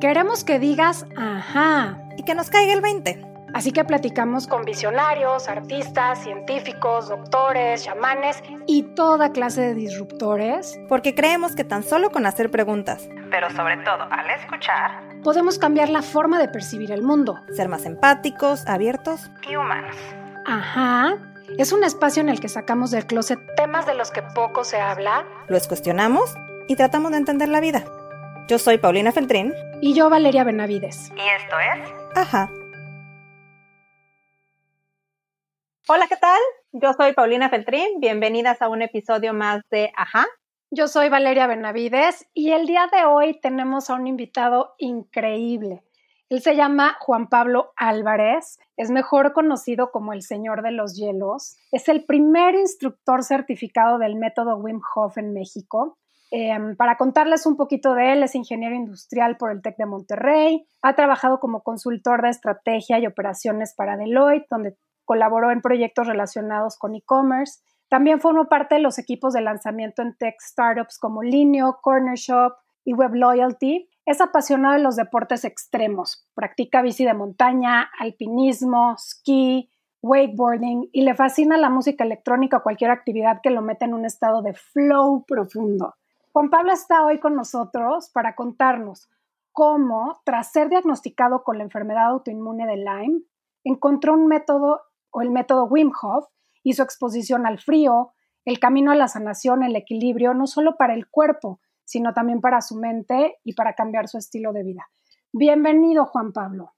Queremos que digas ajá y que nos caiga el 20. Así que platicamos con visionarios, artistas, científicos, doctores, chamanes y toda clase de disruptores. Porque creemos que tan solo con hacer preguntas, pero sobre todo al escuchar, podemos cambiar la forma de percibir el mundo. Ser más empáticos, abiertos y humanos. Ajá. Es un espacio en el que sacamos del closet temas de los que poco se habla. Los cuestionamos y tratamos de entender la vida. Yo soy Paulina Feltrín. Y yo Valeria Benavides. Y esto es... Ajá. Hola, ¿qué tal? Yo soy Paulina Feltrín. Bienvenidas a un episodio más de Ajá. Yo soy Valeria Benavides y el día de hoy tenemos a un invitado increíble. Él se llama Juan Pablo Álvarez, es mejor conocido como el Señor de los Hielos. Es el primer instructor certificado del método Wim Hof en México. Em, para contarles un poquito de él, es ingeniero industrial por el TEC de Monterrey, ha trabajado como consultor de estrategia y operaciones para Deloitte, donde colaboró en proyectos relacionados con e-commerce. También formó parte de los equipos de lanzamiento en tech startups como Linio, Corner Shop y Web Loyalty. Es apasionado de los deportes extremos. Practica bici de montaña, alpinismo, ski, wakeboarding y le fascina la música electrónica o cualquier actividad que lo meta en un estado de flow profundo. Juan Pablo está hoy con nosotros para contarnos cómo, tras ser diagnosticado con la enfermedad autoinmune de Lyme, encontró un método o el método Wim Hof y su exposición al frío, el camino a la sanación, el equilibrio, no solo para el cuerpo, sino también para su mente y para cambiar su estilo de vida. Bienvenido, Juan Pablo.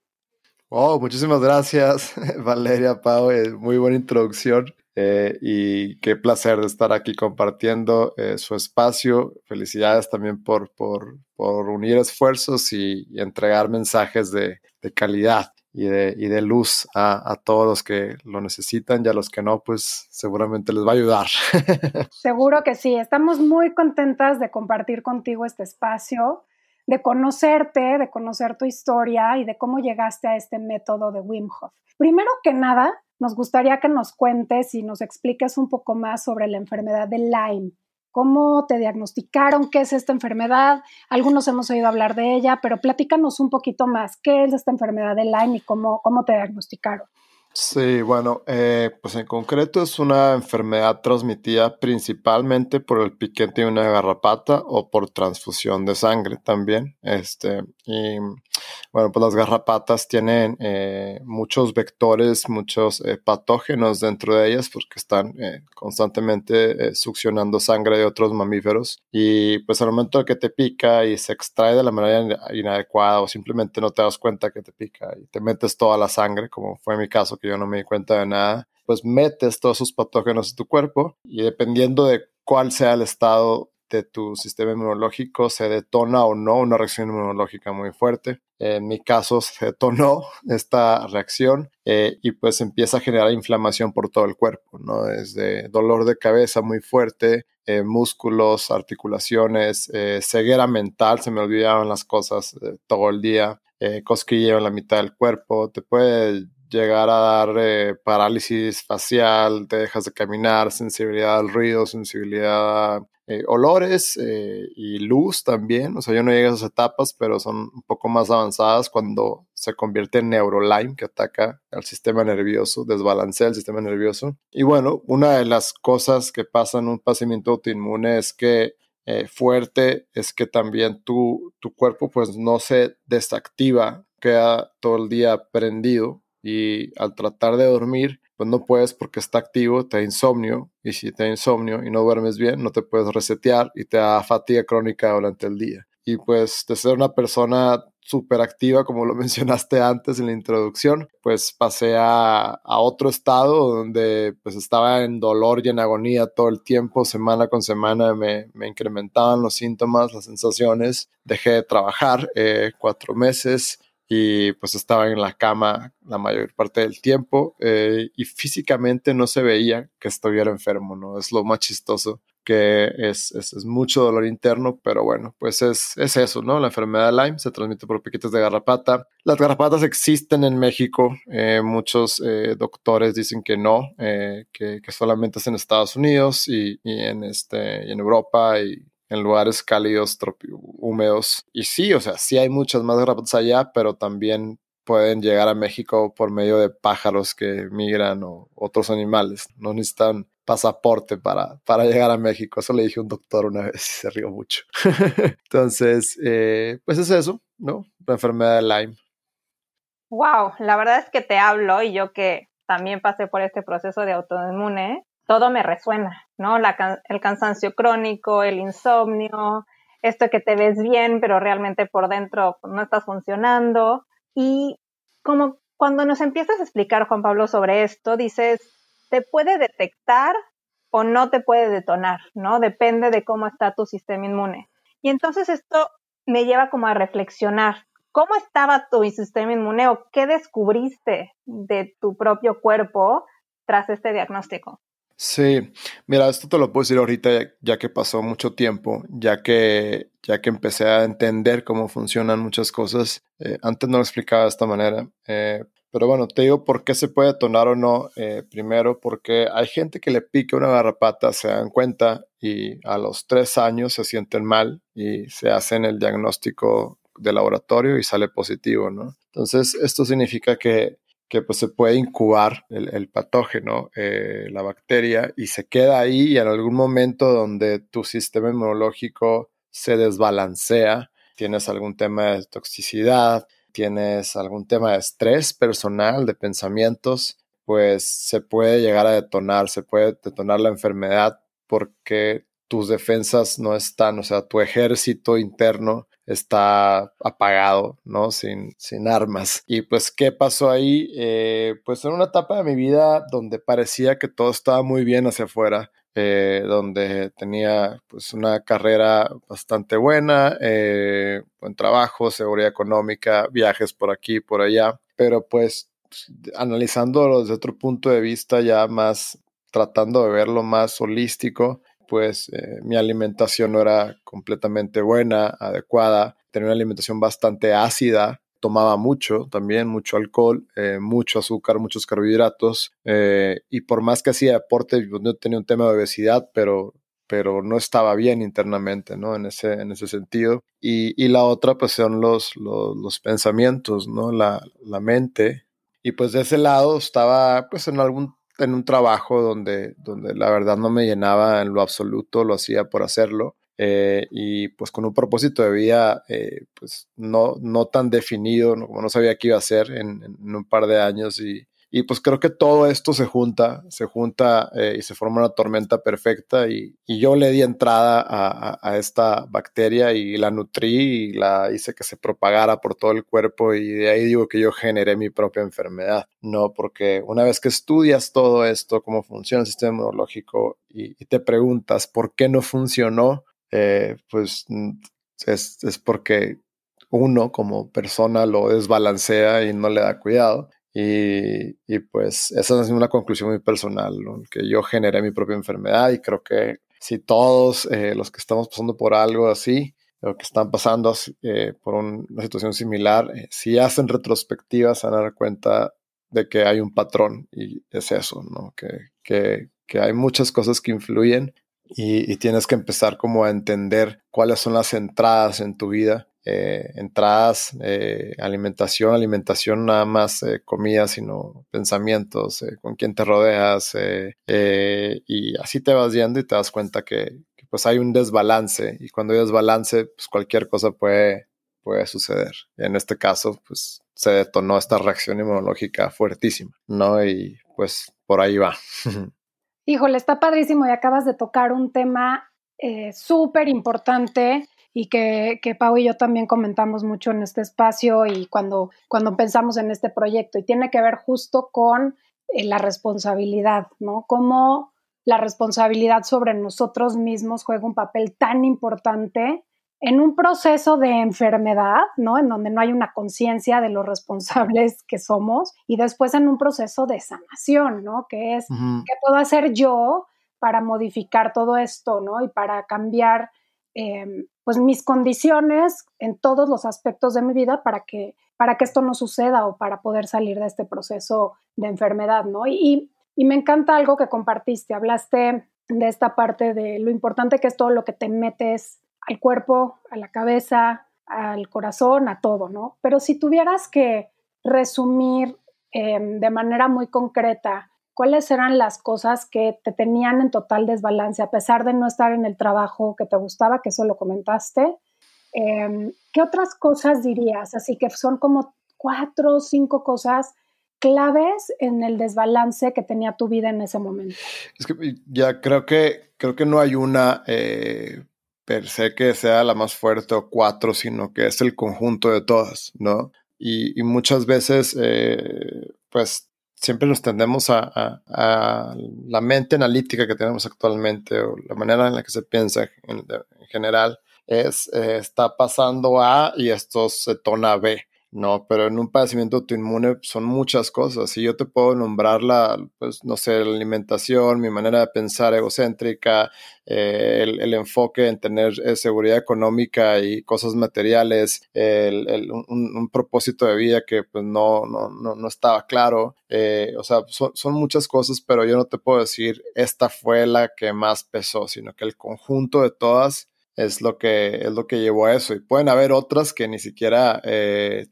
Oh, muchísimas gracias, Valeria Pau. Eh, muy buena introducción eh, y qué placer de estar aquí compartiendo eh, su espacio. Felicidades también por, por, por unir esfuerzos y, entregar mensajes de, de calidad y de, y de luz a, a, todos los que lo necesitan y a los que no, pues seguramente les va a ayudar. Seguro que sí, estamos muy contentas de compartir contigo este espacio, de conocerte, de conocer tu historia y de cómo llegaste a este método de Wim Hof. Primero que nada, nos gustaría que nos cuentes y nos expliques un poco más sobre la enfermedad de Lyme. ¿Cómo te diagnosticaron? ¿Qué es esta enfermedad? Algunos hemos oído hablar de ella, pero platícanos un poquito más. ¿Qué es esta enfermedad de Lyme y cómo, cómo te diagnosticaron? Sí, bueno, eh, pues en concreto es una enfermedad transmitida principalmente por el piquete de una garrapata o por transfusión de sangre también. Este, y bueno, pues las garrapatas tienen eh, muchos vectores, muchos eh, patógenos dentro de ellas porque están constantemente succionando sangre de otros mamíferos. Y pues al momento de que te pica y se extrae de la manera inadecuada o simplemente no te das cuenta que te pica y te metes toda la sangre, como fue mi caso que yo no me di cuenta de nada, pues metes todos esos patógenos en tu cuerpo y dependiendo de cuál sea el estado de tu sistema inmunológico, se detona o no una reacción inmunológica muy fuerte. En mi caso se detonó esta reacción eh, y pues empieza a generar inflamación por todo el cuerpo, ¿no? Desde dolor de cabeza muy fuerte, eh, músculos, articulaciones, eh, ceguera mental, se me olvidaban las cosas todo el día, cosquilleo en la mitad del cuerpo, te puede llegar a dar eh, parálisis facial, te dejas de caminar, sensibilidad al ruido, sensibilidad a eh, olores eh, y luz también. O sea, yo no llegué a esas etapas, pero son un poco más avanzadas cuando se convierte en neurolime, que ataca al sistema nervioso, desbalancea el sistema nervioso. Y bueno, una de las cosas que pasa en un padecimiento autoinmune es que fuerte es que también tu, tu cuerpo pues no se desactiva, queda todo el día prendido y al tratar de dormir, pues no puedes porque está activo, te da insomnio y si te da insomnio y no duermes bien, no te puedes resetear y te da fatiga crónica durante el día. Y pues de ser una persona súper activa, como lo mencionaste antes en la introducción, pues pasé a, a, otro estado donde pues estaba en dolor y en agonía todo el tiempo, semana con semana me, me incrementaban los síntomas, las sensaciones, dejé de trabajar eh, cuatro meses, y pues estaba en la cama la mayor parte del tiempo eh, y físicamente no se veía que estuviera enfermo, ¿no? Es lo más chistoso que es, es, mucho dolor interno, pero bueno, pues es, es, eso, ¿no? La enfermedad de Lyme se transmite por piquetes de garrapata. Las garrapatas existen en México, eh, muchos eh, doctores dicen que no, que, que, solamente es en Estados Unidos y, y en, este, y en Europa y en lugares cálidos, húmedos. Y sí, o sea, sí hay muchas más garrapatas allá, pero también pueden llegar a México por medio de pájaros que migran o otros animales. No necesitan pasaporte para, para llegar a México. Eso le dije a un doctor una vez y se rió mucho. Entonces, eh, pues es eso, ¿no? La enfermedad de Lyme. Wow, la verdad es que te hablo y yo que también pasé por este proceso de autoinmune, todo me resuena, ¿no? el cansancio crónico, el insomnio, esto que te ves bien, pero realmente por dentro no estás funcionando. Y como cuando nos empiezas a explicar, Juan Pablo, sobre esto, dices, te puede detectar o no te puede detonar, ¿no? Depende de cómo está tu sistema inmune. Y entonces esto me lleva como a reflexionar, ¿cómo estaba tu sistema inmune o qué descubriste de tu propio cuerpo tras este diagnóstico? Sí, mira, esto te lo puedo decir ahorita ya que pasó mucho tiempo, ya que, ya que empecé a entender cómo funcionan muchas cosas. Eh, antes no lo explicaba de esta manera, eh, pero bueno, te digo por qué se puede detonar o no. Eh, primero, porque hay gente que le pica una garrapata, se dan cuenta y a los tres años se sienten mal y se hacen el diagnóstico de laboratorio y sale positivo, ¿no? Entonces, esto significa que que pues se puede incubar el, patógeno, eh, la bacteria, y se queda ahí y en algún momento donde tu sistema inmunológico se desbalancea, tienes algún tema de toxicidad, tienes algún tema de estrés personal, de pensamientos, pues se puede llegar a detonar, se puede detonar la enfermedad porque tus defensas no están, o sea, tu ejército interno está apagado, ¿no? Sin, sin armas. Y pues, ¿qué pasó ahí? Eh, pues en una etapa de mi vida donde parecía que todo estaba muy bien hacia afuera, eh, donde tenía pues una carrera bastante buena, eh, buen trabajo, seguridad económica, viajes por aquí, por allá, pero pues analizándolo desde otro punto de vista ya más tratando de verlo más holístico, pues eh, mi alimentación no era completamente buena, adecuada, tenía una alimentación bastante ácida, tomaba mucho también, mucho alcohol, eh, mucho azúcar, muchos carbohidratos, eh, y por más que hacía deporte, no tenía un tema de obesidad, pero pero no estaba bien internamente, ¿no? En ese, en ese sentido. Y, y la otra, pues, son los, los, los pensamientos, ¿no? La, la, mente. Y pues de ese lado estaba, pues, en algún en un trabajo donde, donde la verdad no me llenaba en lo absoluto, lo hacía por hacerlo. Eh, y pues con un propósito de vida eh, pues no, no tan definido, como no sabía qué iba a hacer en, un par de años y, y pues creo que todo esto se junta, se junta eh, y se forma una tormenta perfecta y, y yo le di entrada a, a, esta bacteria y la nutrí y la hice que se propagara por todo el cuerpo y de ahí digo que yo generé mi propia enfermedad, ¿no? Porque una vez que estudias todo esto, cómo funciona el sistema inmunológico y, te preguntas por qué no funcionó, eh, pues mm, es, es porque uno como persona lo desbalancea y no le da cuidado. Y, y, pues esa es una conclusión muy personal, que yo generé mi propia enfermedad y creo que si todos eh, los que estamos pasando por algo así, o que están pasando eh, por un, una situación similar, eh, si hacen retrospectivas se van a dar cuenta de que hay un patrón y es eso, ¿no? que, que, que hay muchas cosas que influyen y, y, tienes que empezar como a entender cuáles son las entradas en tu vida eh, entradas, eh, alimentación, alimentación nada más eh, comida, sino pensamientos, con quién te rodeas y así te vas yendo y te das cuenta que, pues hay un desbalance y cuando hay desbalance pues cualquier cosa puede, puede suceder. En este caso pues se detonó esta reacción inmunológica fuertísima, ¿no? Y pues por ahí va. Híjole, está padrísimo y acabas de tocar un tema súper importante y que, que Pau y yo también comentamos mucho en este espacio y cuando, cuando pensamos en este proyecto y tiene que ver justo con eh, la responsabilidad, ¿no? Cómo la responsabilidad sobre nosotros mismos juega un papel tan importante en un proceso de enfermedad, ¿no? En donde no hay una conciencia de lo responsables que somos y después en un proceso de sanación, ¿no? Que es, uh -huh. ¿qué puedo hacer yo para modificar todo esto, ¿no? Y para cambiar eh, pues mis condiciones en todos los aspectos de mi vida para que, para que esto no suceda o para poder salir de este proceso de enfermedad, ¿no? Y, y me encanta algo que compartiste, hablaste de esta parte de lo importante que es todo lo que te metes al cuerpo, a la cabeza, al corazón, a todo, ¿no? Pero si tuvieras que resumir em, de manera muy concreta cuáles eran las cosas que te tenían en total desbalance, a pesar de no estar en el trabajo que te gustaba, que eso lo comentaste, em, ¿qué otras cosas dirías? Así que son como cuatro o cinco cosas claves en el desbalance que tenía tu vida en ese momento. Es que ya creo que creo que no hay una eh, per se que sea la más fuerte o cuatro, sino que es el conjunto de todas, ¿no? Y, muchas veces, eh, pues siempre nos tendemos a, la mente analítica que tenemos actualmente o la manera en la que se piensa en, general es eh, está pasando A y esto se tona B. No, pero en un padecimiento autoinmune son muchas cosas. Si yo te puedo nombrar la, pues, no sé, la alimentación, mi manera de pensar egocéntrica, eh, el, enfoque en tener eh, seguridad económica y cosas materiales, el, un, propósito de vida que pues no, no, no, estaba claro. Eh, o sea, son, son muchas cosas, pero yo no te puedo decir esta fue la que más pesó, sino que el conjunto de todas es lo que es lo que llevó a eso. Y pueden haber otras que ni siquiera eh,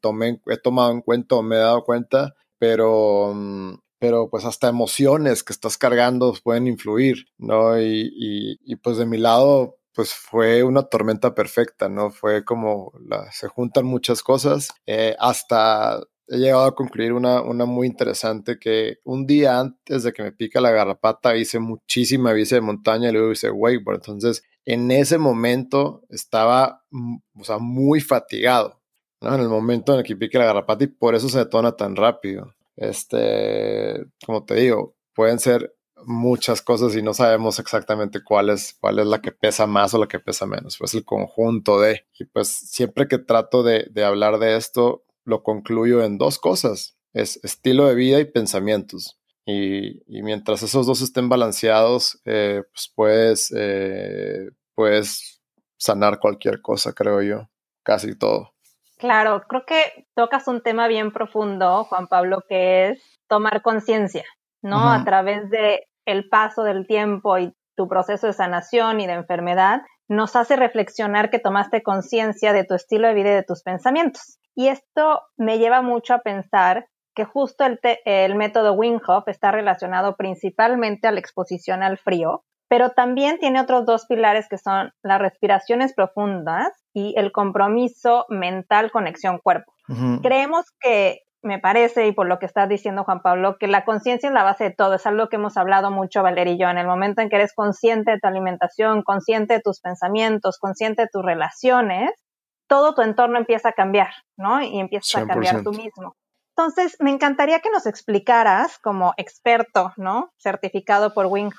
he tomado en cuenta o me he dado cuenta pero mm, pero pues hasta emociones que estás cargando pueden influir no y, y, pues de mi lado pues fue una tormenta perfecta no fue como la, se juntan muchas cosas eh, hasta he llegado a concluir una, una muy interesante que un día antes de que me pica la garrapata hice muchísima bici de montaña y luego hice wakeboard. Entonces, en ese momento estaba, o sea, muy fatigado, ¿no? En el momento en el que pica la garrapata y por eso se detona tan rápido. Este, como te digo, pueden ser muchas cosas y no sabemos exactamente cuál es, cuál es la que pesa más o la que pesa menos. Pues el conjunto de. Y pues siempre que trato de, de hablar de esto, lo concluyo en dos cosas, es estilo de vida y pensamientos. Y, mientras esos dos estén balanceados, eh, pues puedes, eh, puedes sanar cualquier cosa, creo yo, casi todo. Claro, creo que tocas un tema bien profundo, Juan Pablo, que es tomar conciencia, ¿no? A través de el paso del tiempo y tu proceso de sanación y de enfermedad, nos hace reflexionar que tomaste conciencia de tu estilo de vida y de tus pensamientos. Y esto me lleva mucho a pensar que justo el, el método Wim está relacionado principalmente a la exposición al frío, pero también tiene otros dos pilares que son las respiraciones profundas y el compromiso mental conexión cuerpo. Creemos que me parece, y por lo que estás diciendo Juan Pablo, que la conciencia es la base de todo. Es algo que hemos hablado mucho, Valeria y yo. En el momento en que eres consciente de tu alimentación, consciente de tus pensamientos, consciente de tus relaciones, todo tu entorno empieza a cambiar, ¿no? Y empiezas a cambiar tú mismo. Entonces, me encantaría que nos explicaras, como experto, ¿no? Certificado por Wim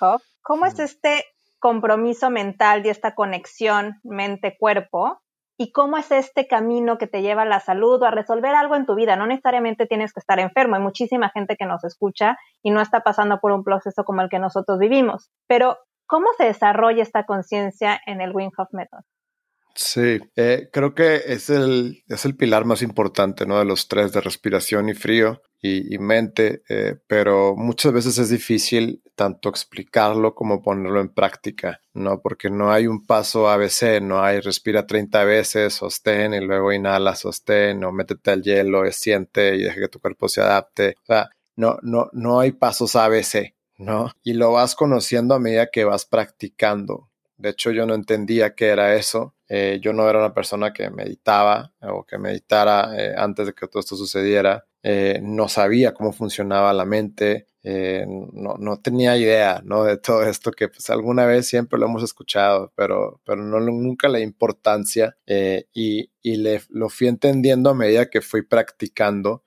¿cómo es este compromiso mental y esta conexión mente-cuerpo? ¿Y cómo es este camino que te lleva a la salud o a resolver algo en tu vida? No necesariamente tienes que estar enfermo. Hay muchísima gente que nos escucha y no está pasando por un proceso como el que nosotros vivimos. Pero, ¿cómo se desarrolla esta conciencia en el Wim Hof Method? Sí, eh, creo que es el, es el pilar más importante, ¿no? De los tres, de respiración y frío y, mente, eh, pero muchas veces es difícil tanto explicarlo como ponerlo en práctica, ¿no? Porque no hay un paso ABC, no hay respira 30 veces, sostén y luego inhala, sostén, o métete al hielo, siente y deja que tu cuerpo se adapte. O sea, no, no, no hay pasos ABC, ¿no? Y lo vas conociendo a medida que vas practicando. De hecho, yo no entendía qué era eso eh, yo no era una persona que meditaba o que meditara eh, antes de que todo esto sucediera. Eh, no sabía cómo funcionaba la mente. No, no, tenía idea ¿no? de todo esto que pues alguna vez siempre lo hemos escuchado, pero, pero nunca la importancia y, y lo fui entendiendo a medida que fui practicando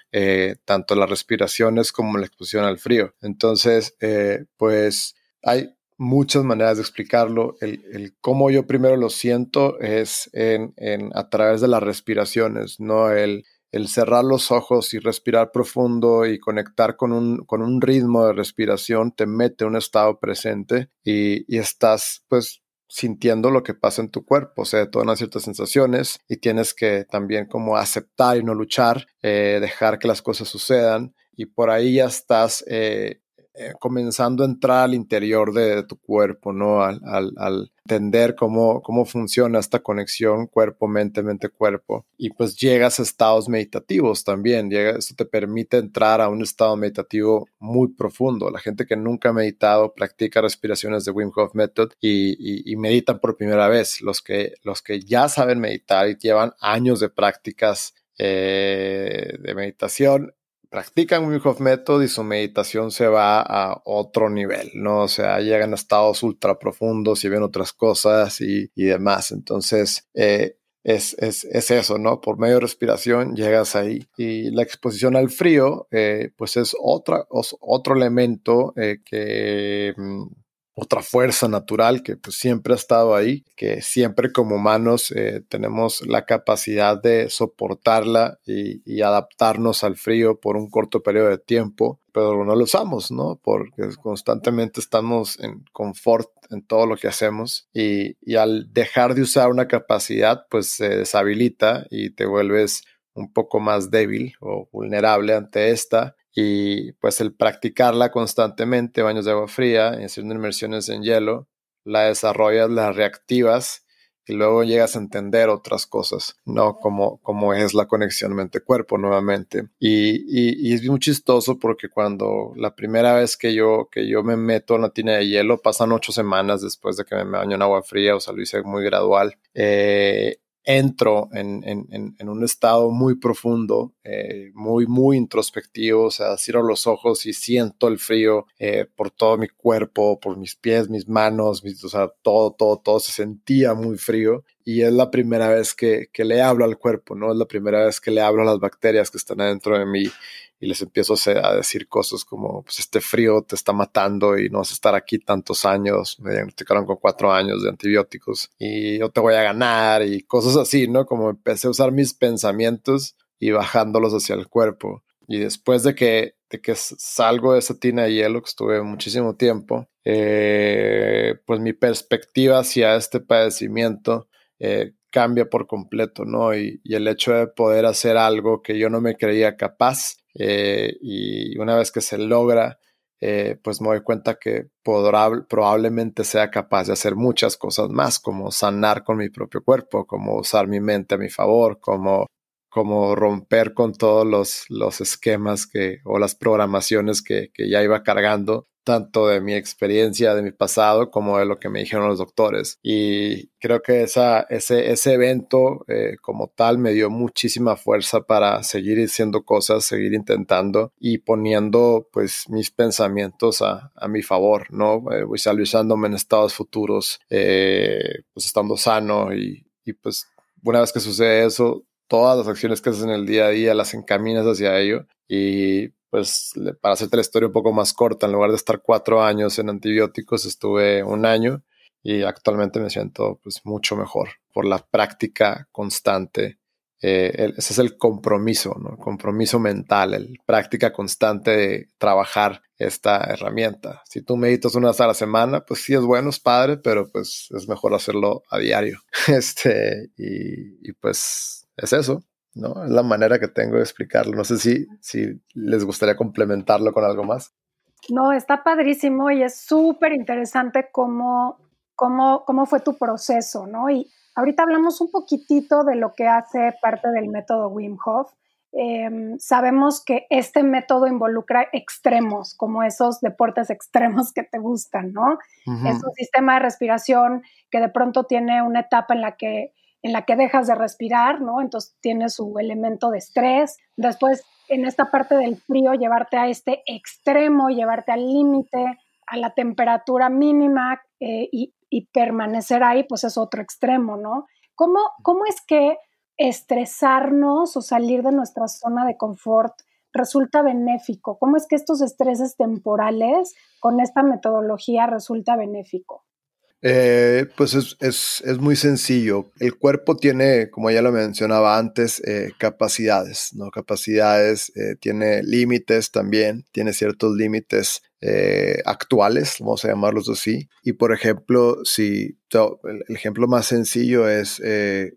tanto las respiraciones como la exposición al frío. Entonces, pues hay muchas maneras de explicarlo. El, cómo yo primero lo siento es en, a través de las respiraciones, ¿no? El, el cerrar los ojos y respirar profundo y conectar con un, con un ritmo de respiración te mete en un estado presente y, y estás pues sintiendo lo que pasa en tu cuerpo, o sea, todas ciertas sensaciones y tienes que también como aceptar y no luchar, eh, dejar que las cosas sucedan y por ahí ya estás eh, eh, comenzando a entrar al interior de, tu cuerpo, ¿no? Al, al, entender cómo, cómo funciona esta conexión cuerpo-mente, mente-cuerpo. Y pues llegas a estados meditativos también. Llega, esto te permite entrar a un estado meditativo muy profundo. La gente que nunca ha meditado practica respiraciones de Wim Hof Method y, y, meditan por primera vez. Los que, los que ya saben meditar y llevan años de prácticas eh, de meditación practican Wim Hof Method y su meditación se va a otro nivel, ¿no? O sea, llegan a estados ultra profundos y ven otras cosas y, demás. Entonces, eh, es, es, es, eso, ¿no? Por medio de respiración llegas ahí. Y la exposición al frío, eh, pues es otra, otro elemento eh, que mm, otra fuerza natural que pues siempre ha estado ahí, que siempre como humanos eh, tenemos la capacidad de soportarla y, adaptarnos al frío por un corto periodo de tiempo, pero no lo usamos, ¿no? Porque constantemente estamos en confort en todo lo que hacemos y, y al dejar de usar una capacidad, pues se deshabilita y te vuelves un poco más débil o vulnerable ante esta y pues el practicarla constantemente, baños de agua fría, haciendo inmersiones en hielo, la desarrollas, la reactivas y luego llegas a entender otras cosas, ¿no? Como, como es la conexión mente-cuerpo nuevamente. Y, y, es muy chistoso porque cuando la primera vez que yo, que yo me meto en la tina de hielo, pasan ocho semanas después de que me baño en agua fría, o sea, lo hice muy gradual. Eh, entro en, un estado muy profundo, eh, muy, muy introspectivo, o sea, cierro los ojos y siento el frío eh, por todo mi cuerpo, por mis pies, mis manos, o sea, todo, todo, todo se sentía muy frío y es la primera vez que, que le hablo al cuerpo, ¿no? Es la primera vez que le hablo a las bacterias que están adentro de mí y les empiezo a decir cosas como, pues este frío te está matando y no vas a estar aquí tantos años, me diagnosticaron con cuatro años de antibióticos y yo te voy a ganar y cosas así, ¿no? Como empecé a usar mis pensamientos y bajándolos hacia el cuerpo. Y después de que, de que salgo de esa tina de hielo, que estuve muchísimo tiempo, eh, pues mi perspectiva hacia este padecimiento eh, cambia por completo, ¿no? Y, y, el hecho de poder hacer algo que yo no me creía capaz, eh, y una vez que se logra, eh, pues me doy cuenta que probablemente sea capaz de hacer muchas cosas más, como sanar con mi propio cuerpo, como usar mi mente a mi favor, como, como romper con todos los, los esquemas que, o las programaciones que, que ya iba cargando tanto de mi experiencia, de mi pasado, como de lo que me dijeron los doctores. Y creo que ese, ese evento eh, como tal me dio muchísima fuerza para seguir haciendo cosas, seguir intentando y poniendo pues mis pensamientos a, a mi favor, ¿no? Eh, visualizándome en estados futuros, eh, pues estando sano y, y pues una vez que sucede eso, todas las acciones que haces en el día a día las encaminas hacia ello y pues para hacerte la historia un poco más corta, en lugar de estar cuatro años en antibióticos, estuve un año y actualmente me siento pues mucho mejor por la práctica constante. Eh, ese es el compromiso, ¿no? compromiso mental, el práctica constante de trabajar esta herramienta. Si tú meditas una vez a la semana, pues sí es bueno, es padre, pero pues es mejor hacerlo a diario. Este, y pues es eso. ¿No? Es la manera que tengo de explicarlo. No sé si, si les gustaría complementarlo con algo más. No, está padrísimo y es súper interesante cómo, cómo, cómo fue tu proceso, ¿no? Y ahorita hablamos un poquitito de lo que hace parte del método Wim Hof. Em, sabemos que este método involucra extremos, como esos deportes extremos que te gustan, ¿no? Es un sistema de respiración que de pronto tiene una etapa en la que en la que dejas de respirar, ¿no? Entonces tienes su elemento de estrés. Después, en esta parte del frío, llevarte a este extremo, llevarte al límite, a la temperatura mínima eh, y, permanecer ahí, pues es otro extremo, ¿no? ¿Cómo, ¿Cómo es que estresarnos o salir de nuestra zona de confort resulta benéfico? ¿Cómo es que estos estreses temporales con esta metodología resulta benéfico? Eh, pues es, es, es, muy sencillo. El cuerpo tiene, como ya lo mencionaba antes, eh, capacidades, ¿no? Capacidades, eh, tiene límites también, tiene ciertos límites actuales, vamos a llamarlos así. Y por ejemplo, si el, ejemplo más sencillo es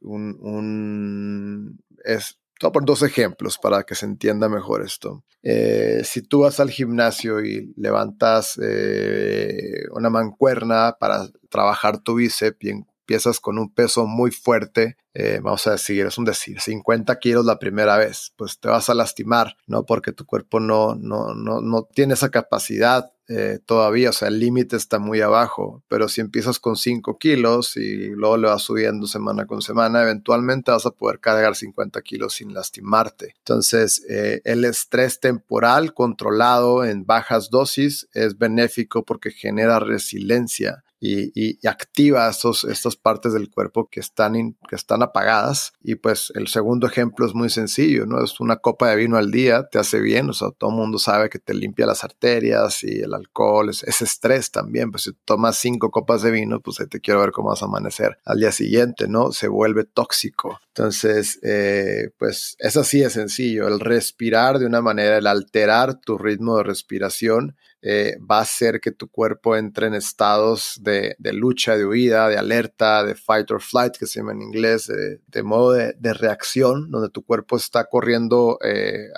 un, un es voy a poner dos ejemplos para que se entienda mejor esto. Eh, si tú vas al gimnasio y levantas eh, una mancuerna para trabajar tu bíceps y empiezas con un peso muy fuerte, eh, vamos a decir, es un decir, 50 kilos la primera vez, pues te vas a lastimar, ¿no? Porque tu cuerpo no, no, no, no tiene esa capacidad eh, todavía, o sea, el límite está muy abajo, pero si empiezas con 5 kilos y luego le vas subiendo semana con semana, eventualmente vas a poder cargar 50 kilos sin lastimarte. Entonces, eh, el estrés temporal controlado en bajas dosis es benéfico porque genera resiliencia y, activa estos, estas partes del cuerpo que están, que están apagadas. Y pues el segundo ejemplo es muy sencillo, ¿no? Es una copa de vino al día, te hace bien, o sea, todo el mundo sabe que te limpia las arterias y el alcohol, es, estrés también, pues si tomas cinco copas de vino, pues te quiero ver cómo vas a amanecer al día siguiente, ¿no? Se vuelve tóxico. Entonces, eh, pues es así de sencillo, el respirar de una manera, el alterar tu ritmo de respiración eh, va a hacer que tu cuerpo entre en estados de, lucha, de huida, de alerta, de fight or flight, que se llama en inglés, de, modo de, reacción, donde tu cuerpo está corriendo eh,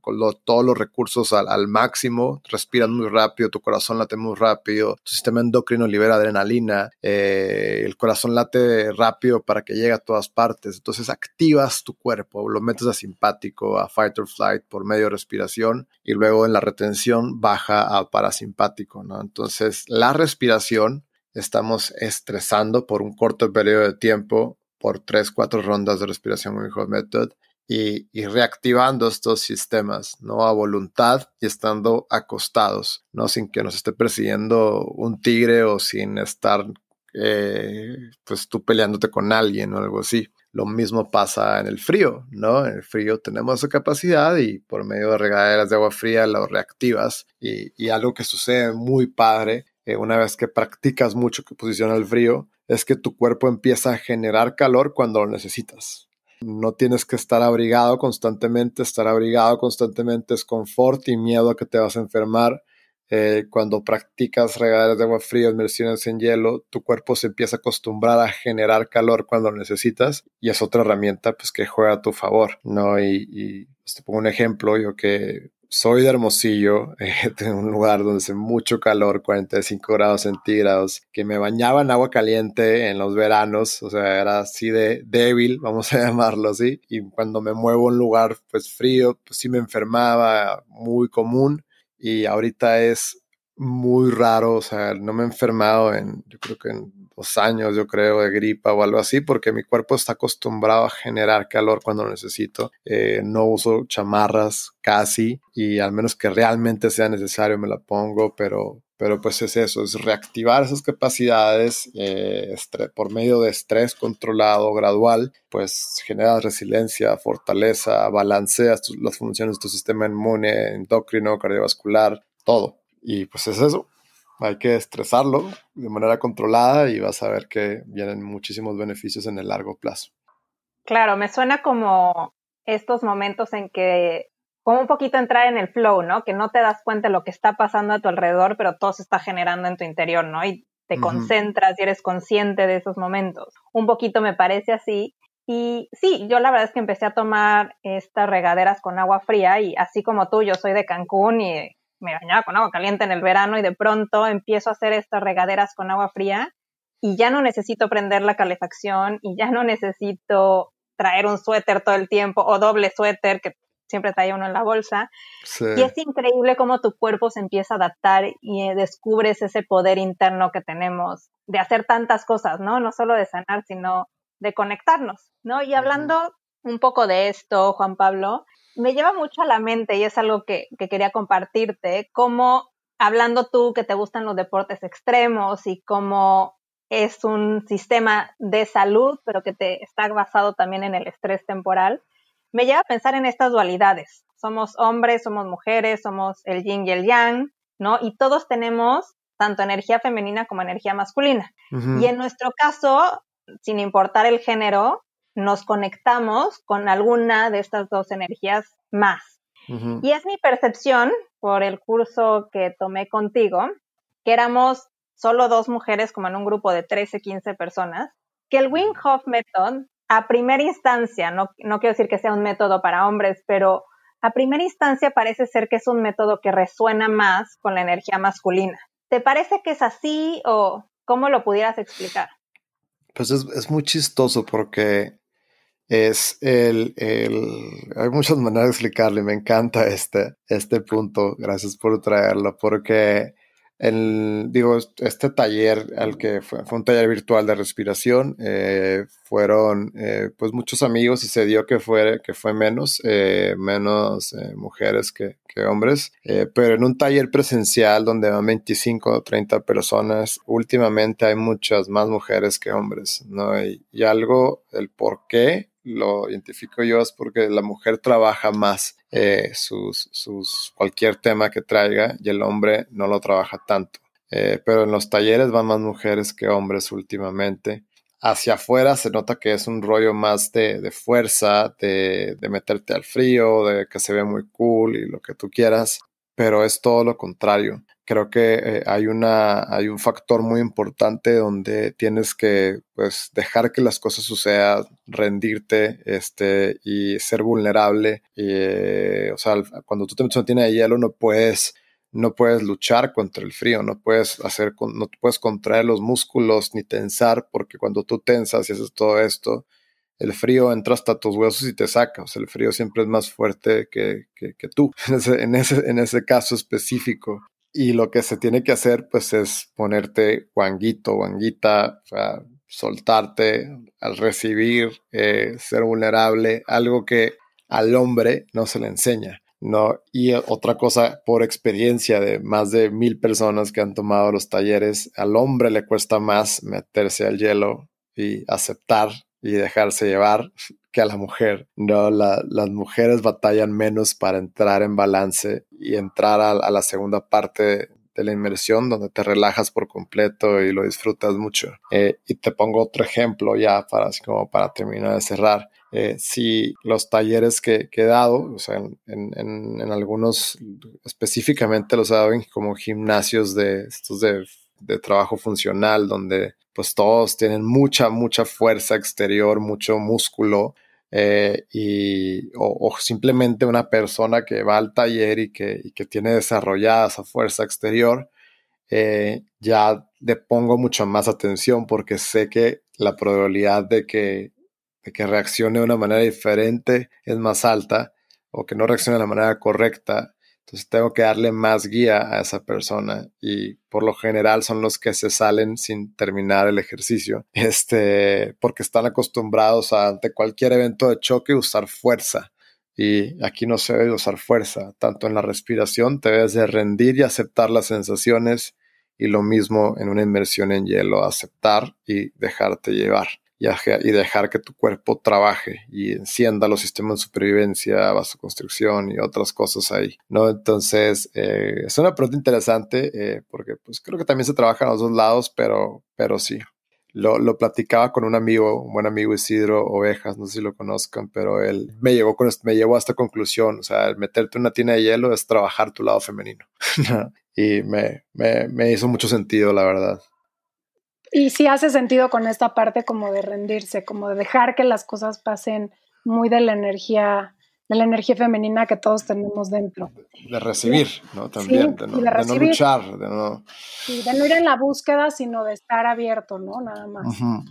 con todos los recursos al, máximo, respiras muy rápido, tu corazón late muy rápido, tu sistema endocrino libera adrenalina, eh, el corazón late rápido para que llegue a todas partes, entonces activas tu cuerpo, lo metes a simpático, a fight or flight por medio de respiración y luego en la retención baja a parasimpático, ¿no? Entonces, la respiración, estamos estresando por un corto periodo de tiempo, por tres, cuatro rondas de respiración mejor Method, y, y, reactivando estos sistemas, ¿no? A voluntad y estando acostados, ¿no? Sin que nos esté persiguiendo un tigre o sin estar, eh, pues tú peleándote con alguien o algo así. Lo mismo pasa en el frío, ¿no? En el frío tenemos esa capacidad y por medio de regaderas de agua fría lo reactivas y, algo que sucede muy padre eh, una vez que practicas mucho que posiciona el frío es que tu cuerpo empieza a generar calor cuando lo necesitas. No tienes que estar abrigado constantemente, estar abrigado constantemente es confort y miedo a que te vas a enfermar eh, cuando practicas regaderas de agua fría, inmersiones en hielo, tu cuerpo se empieza a acostumbrar a generar calor cuando lo necesitas y es otra herramienta pues que juega a tu favor, ¿no? Y, pues, te pongo un ejemplo, yo que soy de Hermosillo, eh, un lugar donde hace mucho calor, 45 grados centígrados, que me bañaba en agua caliente en los veranos, o sea, era así de débil, vamos a llamarlo así, y cuando me muevo a un lugar pues frío, pues sí me enfermaba, muy común, y ahorita es muy raro, o sea, no me he enfermado en, yo creo que en dos años, yo creo, de gripa o algo así, porque mi cuerpo está acostumbrado a generar calor cuando lo necesito. Eh, no uso chamarras casi y al menos que realmente sea necesario me la pongo, pero, pero pues es eso, es reactivar esas capacidades eh, por medio de estrés controlado, gradual, pues genera resiliencia, fortaleza, balanceas las funciones de tu sistema inmune, endocrino, cardiovascular, todo. Y pues es eso, hay que estresarlo de manera controlada y vas a ver que vienen muchísimos beneficios en el largo plazo. Claro, me suena como estos momentos en que como un poquito entrar en el flow, ¿no? Que no te das cuenta de lo que está pasando a tu alrededor, pero todo se está generando en tu interior, ¿no? Y te concentras y eres consciente de esos momentos. Un poquito me parece así. Y sí, yo la verdad es que empecé a tomar estas regaderas con agua fría y así como tú, yo soy de Cancún y me bañaba con agua caliente en el verano y de pronto empiezo a hacer estas regaderas con agua fría y ya no necesito prender la calefacción y ya no necesito traer un suéter todo el tiempo o doble suéter que siempre trae uno en la bolsa. Y es increíble cómo tu cuerpo se empieza a adaptar y eh, descubres ese poder interno que tenemos de hacer tantas cosas, ¿no? No solo de sanar, sino de conectarnos, ¿no? Y hablando un poco de esto, Juan Pablo, me lleva mucho a la mente y es algo que, que quería compartirte, cómo hablando tú que te gustan los deportes extremos y cómo es un sistema de salud, pero que te está basado también en el estrés temporal, me lleva a pensar en estas dualidades. Somos hombres, somos mujeres, somos el yin y el yang, ¿no? Y todos tenemos tanto energía femenina como energía masculina. Y en nuestro caso, sin importar el género, nos conectamos con alguna de estas dos energías más. Y es mi percepción, por el curso que tomé contigo, que éramos solo dos mujeres como en un grupo de 13, 15 personas, que el Wing Hof Method a primera instancia, no, no quiero decir que sea un método para hombres, pero a primera instancia parece ser que es un método que resuena más con la energía masculina. ¿Te parece que es así o cómo lo pudieras explicar? Pues es, es muy chistoso porque es el, el, hay muchas maneras de explicarlo y me encanta este, este punto. Gracias por traerlo porque el, digo, este taller al que fue, fue un taller virtual de respiración, eh, fueron eh, pues muchos amigos y se dio que fue, que fue menos, eh, menos eh, mujeres que, que hombres, eh, pero en un taller presencial donde van 25 o 30 personas, últimamente hay muchas más mujeres que hombres, ¿no? Y, y algo, el por qué lo identifico yo es porque la mujer trabaja más eh, sus, sus, cualquier tema que traiga y el hombre no lo trabaja tanto. Eh, pero en los talleres van más mujeres que hombres últimamente. Hacia afuera se nota que es un rollo más de, de fuerza, de, de meterte al frío, de que se ve muy cool y lo que tú quieras, pero es todo lo contrario creo que eh, hay, una, hay un factor muy importante donde tienes que pues, dejar que las cosas sucedan, rendirte este, y ser vulnerable. Y, eh, o sea, cuando tú te metes en una tina de hielo no puedes, no puedes luchar contra el frío, no puedes, hacer, no puedes contraer los músculos ni tensar, porque cuando tú tensas y haces todo esto, el frío entra hasta tus huesos y te saca. O sea, el frío siempre es más fuerte que, que, tú, en ese, en, ese, caso específico. Y lo que se tiene que hacer, pues, es ponerte guanguito, guanguita, soltarte al recibir, eh, ser vulnerable, algo que al hombre no se le enseña. ¿no? Y otra cosa, por experiencia de más de mil personas que han tomado los talleres, al hombre le cuesta más meterse al hielo y aceptar y dejarse llevar que a la mujer. No, la, las mujeres batallan menos para entrar en balance y entrar a, a, la segunda parte de la inmersión donde te relajas por completo y lo disfrutas mucho. Eh, y te pongo otro ejemplo ya para, así como para terminar de cerrar. Eh, si los talleres que, que, he dado, o sea, en, en, en algunos específicamente los he dado en como gimnasios de estos de, de trabajo funcional donde pues todos tienen mucha, mucha fuerza exterior, mucho músculo, eh, y, o, simplemente una persona que va al taller y que, que tiene desarrollada esa fuerza exterior, eh, ya le pongo mucho más atención porque sé que la probabilidad de que, de que reaccione de una manera diferente es más alta o que no reaccione de la manera correcta entonces tengo que darle más guía a esa persona y por lo general son los que se salen sin terminar el ejercicio, este, porque están acostumbrados a ante cualquier evento de choque usar fuerza. Y aquí no se debe usar fuerza, tanto en la respiración te debes de rendir y aceptar las sensaciones y lo mismo en una inmersión en hielo, aceptar y dejarte llevar y, dejar que tu cuerpo trabaje y encienda los sistemas de supervivencia, vasoconstricción y otras cosas ahí, ¿no? Entonces, eh, es una pregunta interesante eh, porque pues creo que también se trabaja en los dos lados, pero, pero sí. Lo, lo, platicaba con un amigo, un buen amigo Isidro Ovejas, no sé si lo conozcan, pero él me llevó, con, me llevó a esta conclusión, o sea, el meterte en una tina de hielo es trabajar tu lado femenino. y me, me, me hizo mucho sentido, la verdad. Y sí hace sentido con esta parte como de rendirse, como de dejar que las cosas pasen muy de la energía, de la energía femenina que todos tenemos dentro. De recibir, ¿no? También, sí, de, no, de, de, no, luchar, de no... Sí, de no ir en la búsqueda, sino de estar abierto, ¿no? Nada más. Uh -huh.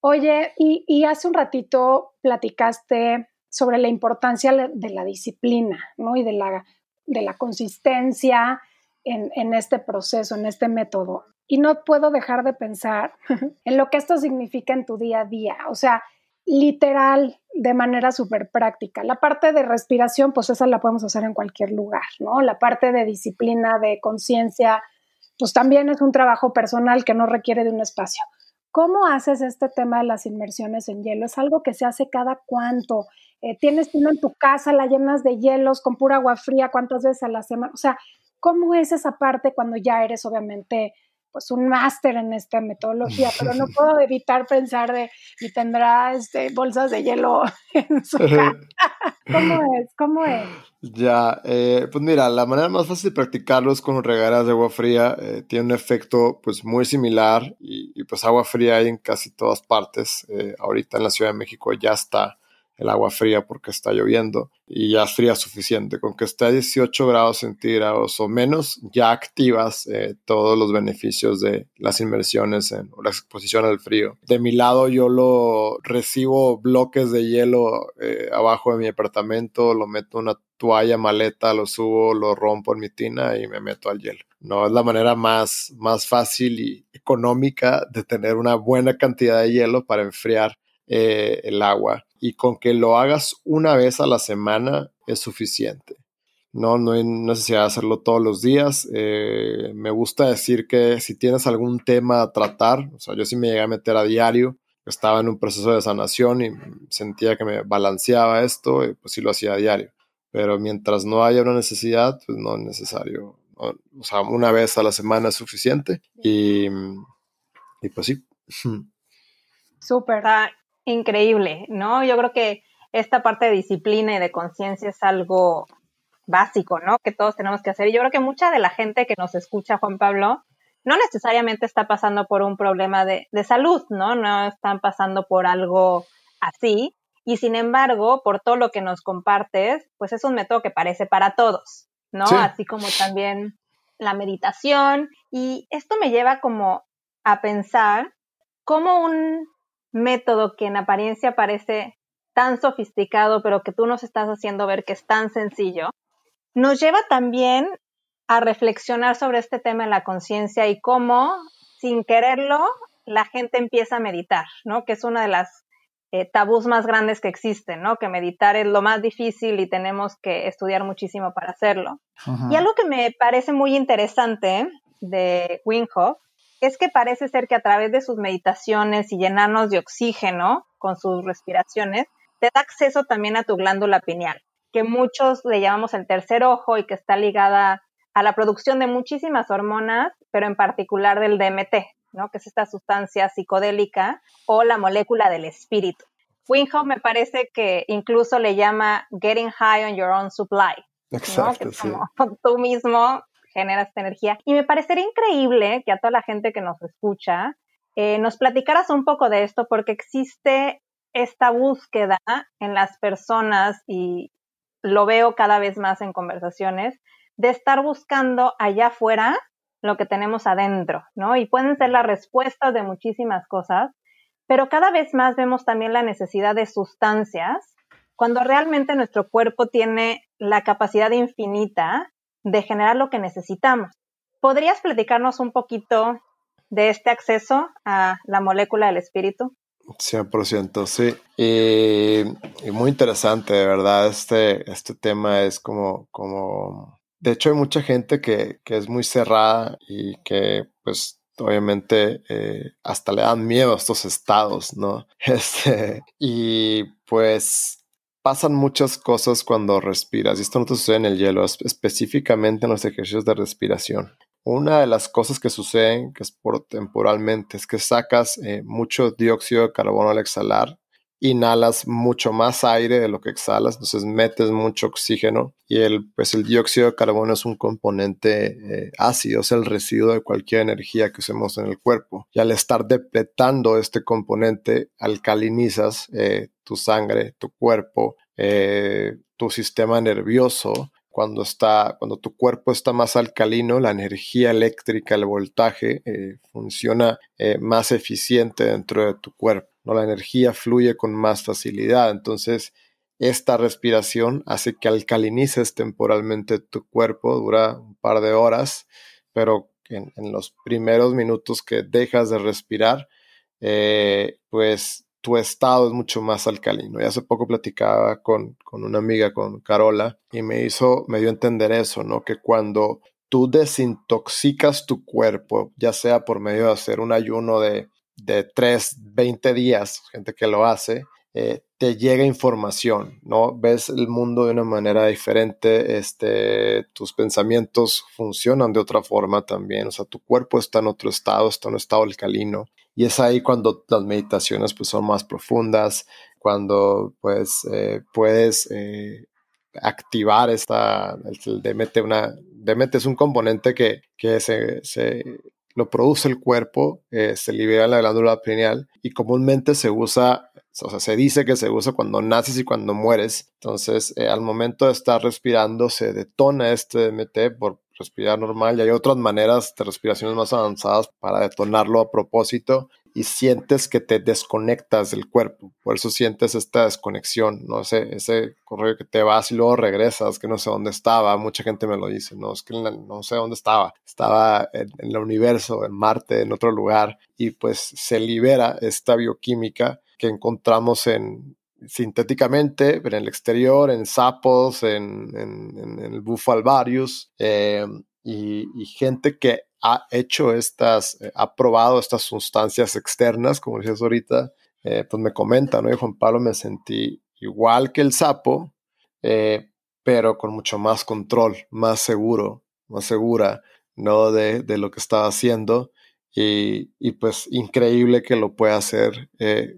Oye, y, y, hace un ratito platicaste sobre la importancia de la disciplina, ¿no? Y de la, de la consistencia en, en este proceso, en este método y no puedo dejar de pensar en lo que esto significa en tu día a día. O sea, literal, de manera súper práctica. La parte de respiración, pues esa la podemos hacer en cualquier lugar, ¿no? La parte de disciplina, de conciencia, pues también es un trabajo personal que no requiere de un espacio. ¿Cómo haces este tema de las inmersiones en hielo? ¿Es algo que se hace cada cuánto? Eh, ¿Tienes uno en tu casa, la llenas de hielos con pura agua fría? ¿Cuántas veces a la semana? O sea, ¿cómo es esa parte cuando ya eres obviamente pues un máster en esta metodología, pero no puedo evitar pensar de, y tendrá este, bolsas de hielo en su casa. ¿Cómo es? ¿Cómo es? Ya, eh, pues mira, la manera más fácil de practicarlo es con regaderas de agua fría. Eh, tiene un efecto pues muy similar y, pues agua fría hay en casi todas partes. Eh, ahorita en la Ciudad de México ya está el agua fría porque está lloviendo y ya fría suficiente. Con que esté a 18 grados centígrados o menos, ya activas eh, todos los beneficios de las inmersiones en, o la exposición al frío. De mi lado, yo lo recibo bloques de hielo eh, abajo de mi apartamento, lo meto en una toalla, maleta, lo subo, lo rompo en mi tina y me meto al hielo. No es la manera más, más fácil y económica de tener una buena cantidad de hielo para enfriar eh, el agua y con que lo hagas una vez a la semana es suficiente. No, no hay necesidad de hacerlo todos los días. Eh, me gusta decir que si tienes algún tema a tratar, o sea, yo sí me llegué a meter a diario, estaba en un proceso de sanación y sentía que me balanceaba esto, pues sí lo hacía a diario. Pero mientras no haya una necesidad, pues no es necesario. O sea, una vez a la semana es suficiente y, y pues sí. Súper increíble, ¿no? Yo creo que esta parte de disciplina y de conciencia es algo básico, ¿no? Que todos tenemos que hacer. Y yo creo que mucha de la gente que nos escucha, Juan Pablo, no necesariamente está pasando por un problema de, salud, ¿no? No están pasando por algo así. Y sin embargo, por todo lo que nos compartes, pues es un método que parece para todos, ¿no? Así como también la meditación. Y esto me lleva como a pensar cómo un método que en apariencia parece tan sofisticado, pero que tú nos estás haciendo ver que es tan sencillo, nos lleva también a reflexionar sobre este tema de la conciencia y cómo, sin quererlo, la gente empieza a meditar, ¿no? Que es una de las eh, tabús más grandes que existen, ¿no? Que meditar es lo más difícil y tenemos que estudiar muchísimo para hacerlo. Y algo que me parece muy interesante de Wim es que parece ser que a través de sus meditaciones y llenarnos de oxígeno con sus respiraciones, te da acceso también a tu glándula pineal, que muchos le llamamos el tercer ojo y que está ligada a la producción de muchísimas hormonas, pero en particular del DMT, ¿no? que es esta sustancia psicodélica o la molécula del espíritu. Winhoff me parece que incluso le llama getting high on your own supply. Exacto, sí. tú mismo genera esta energía. Y me parecería increíble que a toda la gente que nos escucha eh, nos platicaras un poco de esto porque existe esta búsqueda en las personas y lo veo cada vez más en conversaciones de estar buscando allá afuera lo que tenemos adentro, ¿no? Y pueden ser las respuestas de muchísimas cosas, pero cada vez más vemos también la necesidad de sustancias cuando realmente nuestro cuerpo tiene la capacidad infinita de generar lo que necesitamos. ¿Podrías platicarnos un poquito de este acceso a la molécula del espíritu? 100%, sí. Y, muy interesante, de verdad, este, este tema es como, como, de hecho hay mucha gente que, que es muy cerrada y que pues obviamente eh, hasta le dan miedo a estos estados, ¿no? Este, y pues pasan muchas cosas cuando respiras, y esto no te sucede en el hielo, específicamente en los ejercicios de respiración. Una de las cosas que suceden, que es por temporalmente, es que sacas eh, mucho dióxido de carbono al exhalar, inhalas mucho más aire de lo que exhalas, entonces metes mucho oxígeno y el, pues el dióxido de carbono es un componente eh, ácido, es el residuo de cualquier energía que usemos en el cuerpo. Y al estar depletando este componente, alcalinizas eh, tu sangre, tu cuerpo, eh, tu sistema nervioso. Cuando, está, cuando tu cuerpo está más alcalino, la energía eléctrica, el voltaje, eh, funciona eh, más eficiente dentro de tu cuerpo. La energía fluye con más facilidad. Entonces, esta respiración hace que alcalinices temporalmente tu cuerpo, dura un par de horas, pero en, en los primeros minutos que dejas de respirar, pues tu estado es mucho más alcalino. Y hace poco platicaba con, una amiga, con Carola, y me hizo, me dio a entender eso, ¿no? Que cuando tú desintoxicas tu cuerpo, ya sea por medio de hacer un ayuno de, de 3, 20 días, gente que lo hace, eh, te llega información, ¿no? Ves el mundo de una manera diferente, este, tus pensamientos funcionan de otra forma también, o sea, tu cuerpo está en otro estado, está en un estado alcalino, y es ahí cuando las meditaciones pues son más profundas, cuando pues eh, puedes eh, activar esta, el DMT, una, DMT es un componente que, que se, se lo produce el cuerpo, eh, se libera en la glándula pineal y comúnmente se usa, o sea, se dice que se usa cuando naces y cuando mueres. Entonces, al momento de estar respirando, se detona este DMT por respirar normal y hay otras maneras de respiraciones más avanzadas para detonarlo a propósito y sientes que te desconectas del cuerpo. Por eso sientes esta desconexión, ¿no? Ese, ese correo que te vas y luego regresas, que no sé dónde estaba. Mucha gente me lo dice, no, es que no sé dónde estaba. Estaba en, el universo, en Marte, en otro lugar. Y pues se libera esta bioquímica que encontramos en, sintéticamente en el exterior, en sapos, en, el bufalvarius, eh, y, gente que ha hecho estas, eh, ha probado estas sustancias externas, como decías ahorita, eh, pues me comenta, ¿no? Y Juan Pablo me sentí igual que el sapo, pero con mucho más control, más seguro, más segura, ¿no? De, de lo que estaba haciendo. Y, y, pues increíble que lo pueda hacer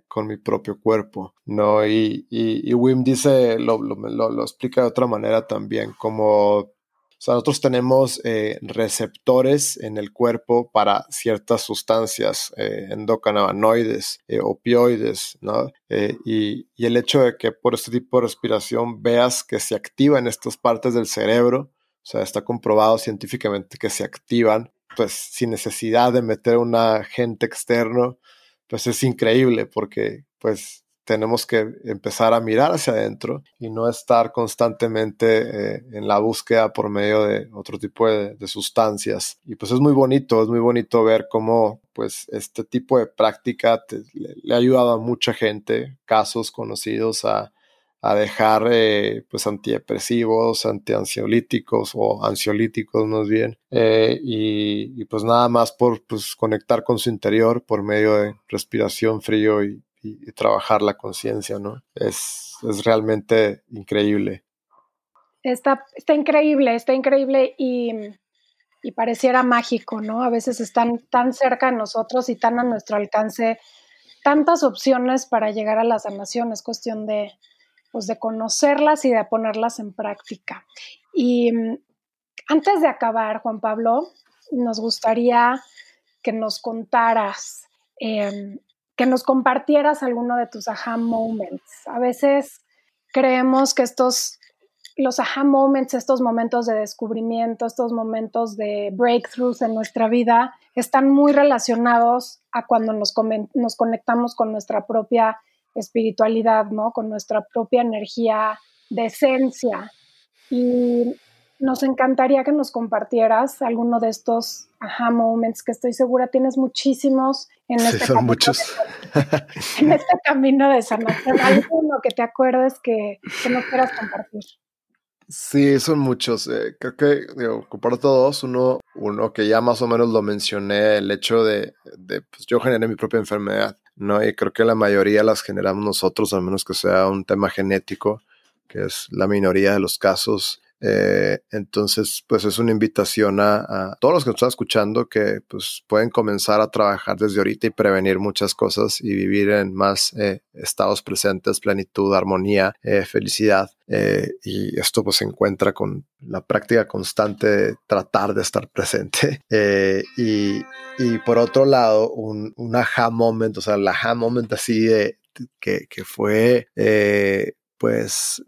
con mi propio cuerpo, ¿no? Y, y, y Wim dice, lo, lo, lo, explica de otra manera también, como o sea, nosotros tenemos eh, receptores en el cuerpo para ciertas sustancias eh, endocannabinoides, eh, opioides, ¿no? Y, el hecho de que por este tipo de respiración veas que se activan estas partes del cerebro, o sea, está comprobado científicamente que se activan, pues sin necesidad de meter un agente externo, pues es increíble porque pues tenemos que empezar a mirar hacia adentro y no estar constantemente eh, en la búsqueda por medio de otro tipo de, sustancias. Y pues es muy bonito, es muy bonito ver cómo pues este tipo de práctica le, ha ayudado a mucha gente, casos conocidos a, a dejar eh, pues antidepresivos, antiansiolíticos o ansiolíticos más bien eh, y, pues nada más por pues, conectar con su interior por medio de respiración frío y y, trabajar la conciencia, ¿no? Es, es, realmente increíble. Está, está increíble, está increíble y, y, pareciera mágico, ¿no? A veces están tan cerca de nosotros y tan a nuestro alcance tantas opciones para llegar a la sanación, es cuestión de, pues, de conocerlas y de ponerlas en práctica. Y mm, antes de acabar, Juan Pablo, nos gustaría que nos contaras eh, que nos compartieras alguno de tus aha moments. A veces creemos que estos, los aha moments, estos momentos de descubrimiento, estos momentos de breakthroughs en nuestra vida, están muy relacionados a cuando nos, nos conectamos con nuestra propia espiritualidad, ¿no? Con nuestra propia energía de esencia. Y nos encantaría que nos compartieras alguno de estos aha moments que estoy segura tienes muchísimos en este, son muchos. en este camino de sanación. Alguno que te acuerdes que, que no quieras compartir. Sí, son muchos. Eh, creo que digo, comparto dos. Uno, uno que ya más o menos lo mencioné, el hecho de, de pues yo generé mi propia enfermedad, ¿no? Y creo que la mayoría las generamos nosotros, al menos que sea un tema genético, que es la minoría de los casos. Eh, entonces, pues es una invitación a, todos los que nos están escuchando que pues pueden comenzar a trabajar desde ahorita y prevenir muchas cosas y vivir en más eh, estados presentes, plenitud, armonía, eh, felicidad. y esto pues se encuentra con la práctica constante de tratar de estar presente. Y, por otro lado, un, un aha moment, o sea, el aha moment así de que, que fue pues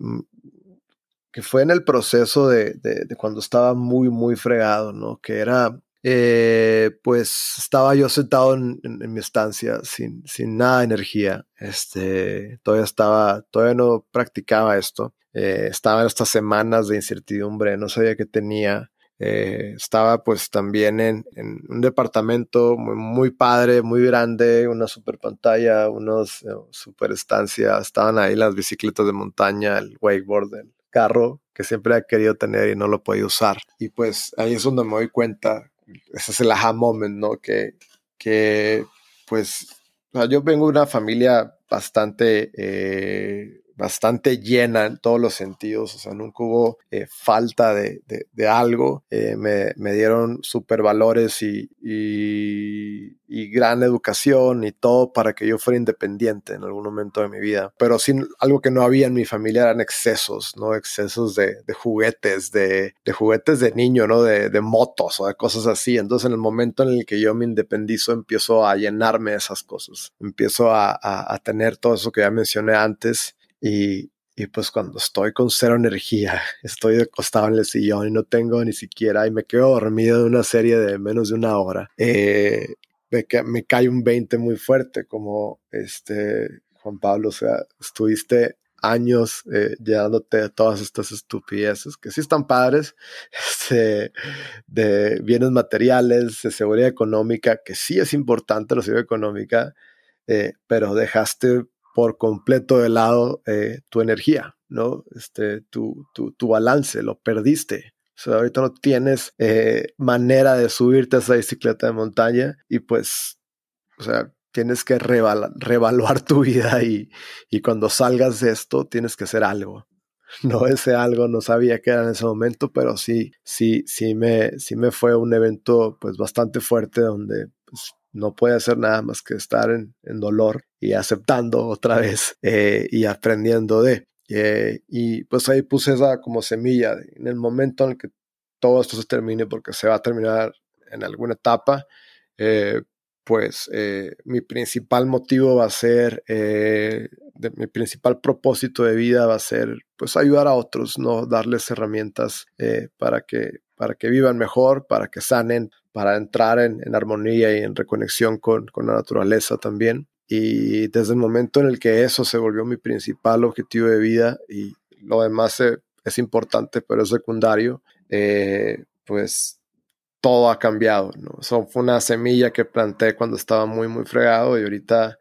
que fue en el proceso de, cuando estaba muy, muy fregado, ¿no? Que era, eh, pues estaba yo sentado en, mi estancia sin, sin, nada de energía, este, todavía estaba, todavía no practicaba esto, eh, estaba en estas semanas de incertidumbre, no sabía qué tenía. Eh, estaba pues también en, un departamento muy, padre, muy grande, una super pantalla, unos super estancias, estaban ahí las bicicletas de montaña, el wakeboard, el, carro que siempre he querido tener y no lo podía usar. Y pues ahí es donde me doy cuenta, ese es el aha moment, ¿no? Que, que pues o sea, yo vengo de una familia bastante eh, bastante llena en todos los sentidos, o sea, nunca hubo eh, falta de, de, algo, eh, me, me, dieron super valores y, y, y, gran educación y todo para que yo fuera independiente en algún momento de mi vida, pero sin algo que no había en mi familia eran excesos, ¿no? Excesos de, de juguetes, de, juguetes de niño, ¿no? De, motos o de cosas así, entonces en el momento en el que yo me independizo empiezo a llenarme de esas cosas, empiezo a, a, a tener todo eso que ya mencioné antes y, y pues cuando estoy con cero energía, estoy acostado en el sillón y no tengo ni siquiera, y me quedo dormido de una serie de menos de una hora, eh, me, me, cae un 20 muy fuerte, como este Juan Pablo, o sea, estuviste años eh, llevándote todas estas estupideces que sí están padres, este, de bienes materiales, de seguridad económica, que sí es importante la seguridad económica, eh, pero dejaste por completo de lado eh, tu energía, ¿no? Este, tu, tu, tu, balance, lo perdiste. O sea, ahorita no tienes eh, manera de subirte a esa bicicleta de montaña y pues, o sea, tienes que revaluar tu vida y, y cuando salgas de esto tienes que hacer algo. No ese algo, no sabía qué era en ese momento, pero sí, sí, sí me, sí me fue un evento pues bastante fuerte donde pues, no puede hacer nada más que estar en, dolor y aceptando otra vez eh, y aprendiendo de. Eh, y pues ahí puse esa como semilla en el momento en que todo esto se termine, porque se va a terminar en alguna etapa, eh, pues mi principal motivo va a ser, mi principal propósito de vida va a ser pues ayudar a otros, no darles herramientas para, que, para que vivan mejor, para que sanen, para entrar en, armonía y en reconexión con, la naturaleza también. Y desde el momento en el que eso se volvió mi principal objetivo de vida y lo demás es importante, pero es secundario, eh, pues todo ha cambiado. ¿no? Eso fue una semilla que planté cuando estaba muy, muy fregado y ahorita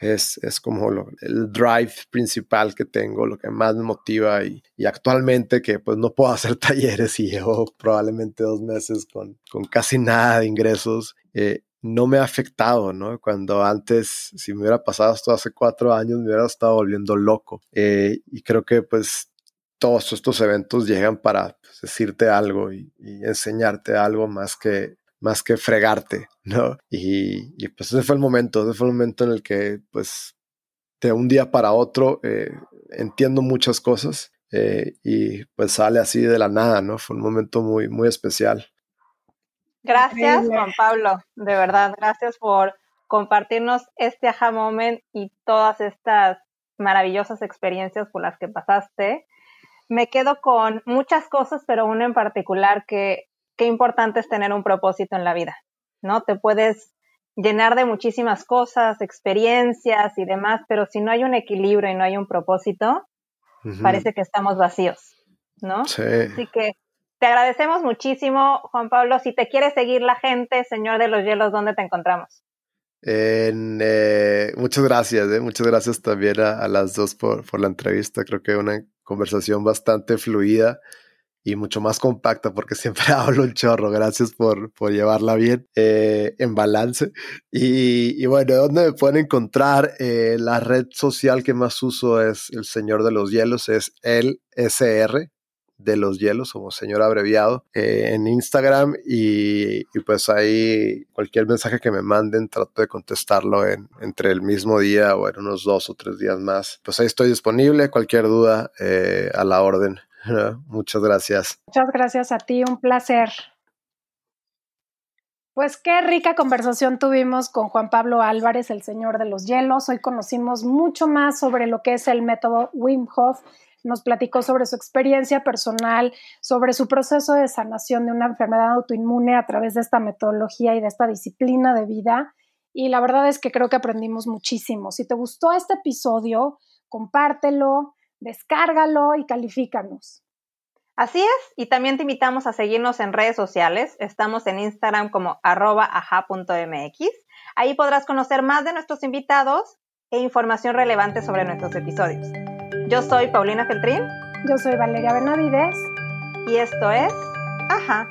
es, es como el drive principal que tengo, lo que más me motiva y, y, actualmente que pues no puedo hacer talleres y llevo probablemente dos meses con, con casi nada de ingresos, eh, no me ha afectado, ¿no? Cuando antes, si me hubiera pasado esto hace cuatro años, me hubiera estado volviendo loco. Eh, y creo que pues todos estos eventos llegan para pues, decirte algo y, enseñarte algo más que más que fregarte, ¿no? Y, y, pues ese fue el momento, ese fue el momento en el que pues de un día para otro eh, entiendo muchas cosas eh, y pues sale así de la nada, ¿no? Fue un momento muy, muy especial. Gracias, Juan Pablo, de verdad, gracias por compartirnos este aha moment y todas estas maravillosas experiencias por las que pasaste. Me quedo con muchas cosas, pero una en particular que qué importante es tener un propósito en la vida, ¿no? Te puedes llenar de muchísimas cosas, experiencias y demás, pero si no hay un equilibrio y no hay un propósito, parece que estamos vacíos, ¿no? Sí. Así que te agradecemos muchísimo, Juan Pablo. Si te quiere seguir la gente, Señor de los Hielos, ¿dónde te encontramos? Eh, muchas gracias, eh. muchas gracias también a, las dos por, por, la entrevista. Creo que una conversación bastante fluida y mucho más compacta porque siempre hablo un chorro. Gracias por, por llevarla bien eh, en balance. Y, bueno, ¿dónde me pueden encontrar? La red social que más uso es El Señor de los Hielos, es el SR de los hielos, como señor abreviado, eh, en Instagram y, pues ahí cualquier mensaje que me manden trato de contestarlo en, entre el mismo día o en unos dos o tres días más. Pues ahí estoy disponible, cualquier duda a la orden. Muchas gracias. Muchas gracias a ti, un placer. Pues qué rica conversación tuvimos con Juan Pablo Álvarez, el señor de los hielos. Hoy conocimos mucho más sobre lo que es el método Wim Hof. Nos platicó sobre su experiencia personal, sobre su proceso de sanación de una enfermedad autoinmune a través de esta metodología y de esta disciplina de vida. Y la verdad es que creo que aprendimos muchísimo. Si te gustó este episodio, compártelo, descárgalo y califícanos. Así es, y también te invitamos a seguirnos en redes sociales. Estamos en Instagram como arroba Ahí podrás conocer más de nuestros invitados e información relevante sobre nuestros episodios. Yo soy Paulina Feltrín. Yo soy Valeria Benavides. Y esto es Ajá.